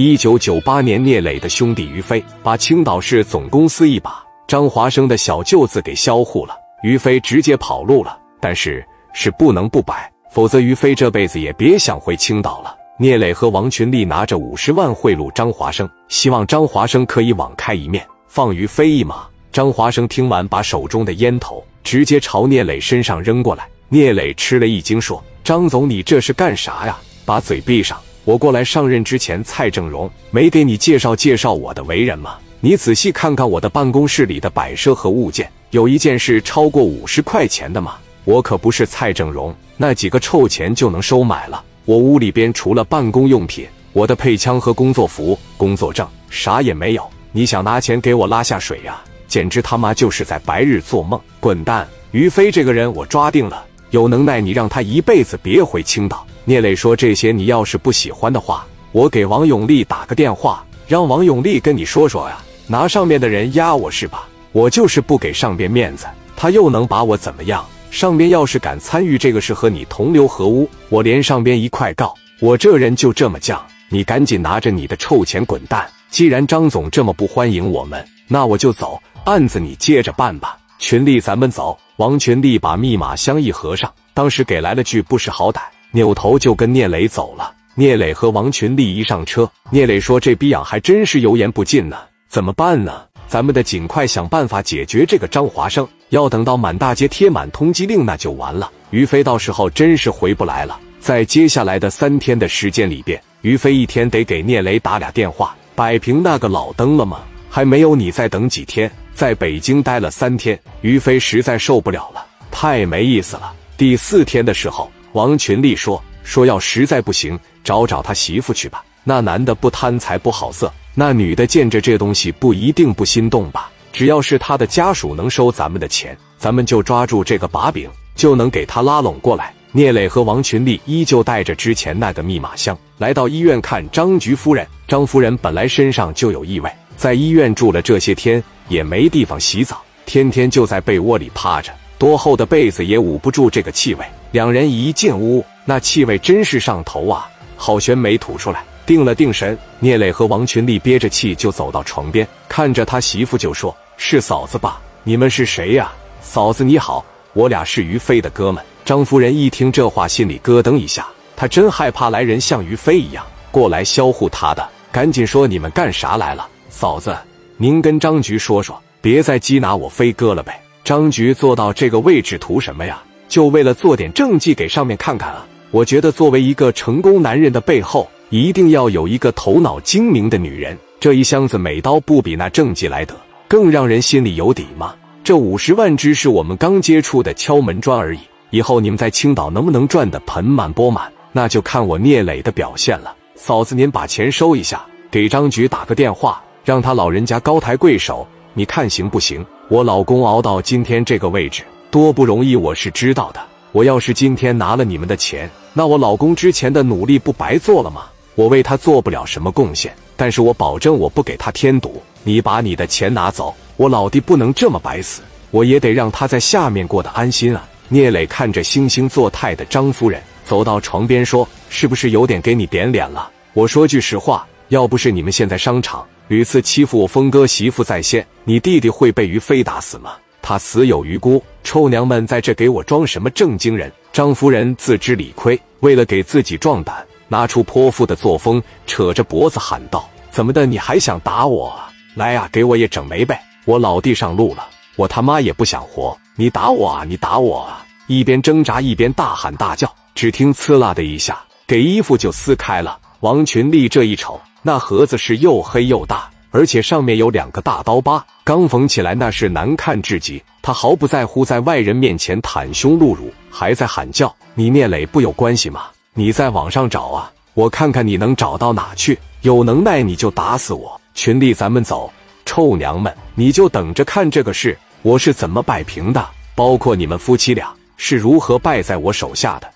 一九九八年，聂磊的兄弟于飞把青岛市总公司一把张华生的小舅子给销户了，于飞直接跑路了。但是是不能不摆，否则于飞这辈子也别想回青岛了。聂磊和王群力拿着五十万贿赂张华生，希望张华生可以网开一面，放于飞一马。张华生听完，把手中的烟头直接朝聂磊身上扔过来。聂磊吃了一惊，说：“张总，你这是干啥呀？把嘴闭上！我过来上任之前，蔡正荣没给你介绍介绍我的为人吗？你仔细看看我的办公室里的摆设和物件，有一件是超过五十块钱的吗？我可不是蔡正荣，那几个臭钱就能收买了。我屋里边除了办公用品，我的配枪和工作服、工作证，啥也没有。你想拿钱给我拉下水呀？简直他妈就是在白日做梦！滚蛋！于飞这个人我抓定了。”有能耐，你让他一辈子别回青岛。聂磊说：“这些你要是不喜欢的话，我给王永利打个电话，让王永利跟你说说呀。拿上面的人压我是吧？我就是不给上边面子，他又能把我怎么样？上边要是敢参与这个事和你同流合污，我连上边一块告。我这人就这么犟，你赶紧拿着你的臭钱滚蛋！既然张总这么不欢迎我们，那我就走，案子你接着办吧。群力，咱们走。”王群力把密码箱一合上，当时给来了句不识好歹，扭头就跟聂磊走了。聂磊和王群力一上车，聂磊说：“这逼样还真是油盐不进呢，怎么办呢？咱们得尽快想办法解决这个张华生。要等到满大街贴满通缉令，那就完了。于飞到时候真是回不来了。在接下来的三天的时间里边，于飞一天得给聂磊打俩电话，摆平那个老登了吗？还没有，你再等几天。”在北京待了三天，于飞实在受不了了，太没意思了。第四天的时候，王群力说：“说要实在不行，找找他媳妇去吧。那男的不贪财不好色，那女的见着这东西不一定不心动吧？只要是他的家属能收咱们的钱，咱们就抓住这个把柄，就能给他拉拢过来。”聂磊和王群力依旧带着之前那个密码箱来到医院看张菊夫人。张夫人本来身上就有异味，在医院住了这些天。也没地方洗澡，天天就在被窝里趴着，多厚的被子也捂不住这个气味。两人一进屋，那气味真是上头啊！郝玄没吐出来，定了定神，聂磊和王群力憋着气就走到床边，看着他媳妇就说：“是嫂子吧？你们是谁呀？嫂子你好，我俩是于飞的哥们。”张夫人一听这话，心里咯噔一下，她真害怕来人像于飞一样过来销户她的，赶紧说：“你们干啥来了，嫂子？”您跟张局说说，别再缉拿我飞哥了呗。张局坐到这个位置图什么呀？就为了做点政绩给上面看看啊？我觉得作为一个成功男人的背后，一定要有一个头脑精明的女人。这一箱子美刀不比那政绩来得更让人心里有底吗？这五十万只是我们刚接触的敲门砖而已。以后你们在青岛能不能赚得盆满钵满，那就看我聂磊的表现了。嫂子，您把钱收一下，给张局打个电话。让他老人家高抬贵手，你看行不行？我老公熬到今天这个位置多不容易，我是知道的。我要是今天拿了你们的钱，那我老公之前的努力不白做了吗？我为他做不了什么贡献，但是我保证我不给他添堵。你把你的钱拿走，我老弟不能这么白死，我也得让他在下面过得安心啊。聂磊看着惺惺作态的张夫人，走到床边说：“是不是有点给你点脸了？我说句实话，要不是你们现在商场……”屡次欺负我峰哥媳妇在先，你弟弟会被于飞打死吗？他死有余辜。臭娘们在这给我装什么正经人？张夫人自知理亏，为了给自己壮胆，拿出泼妇的作风，扯着脖子喊道：“怎么的？你还想打我？来呀，给我也整没呗！我老弟上路了，我他妈也不想活！你打我啊！你打我啊！”一边挣扎一边大喊大叫。只听“呲啦”的一下，给衣服就撕开了。王群力这一瞅。那盒子是又黑又大，而且上面有两个大刀疤，刚缝起来那是难看至极。他毫不在乎在外人面前袒胸露乳，还在喊叫：“你聂磊不有关系吗？你在网上找啊，我看看你能找到哪去。有能耐你就打死我！群力，咱们走！臭娘们，你就等着看这个事我是怎么摆平的，包括你们夫妻俩是如何败在我手下的。”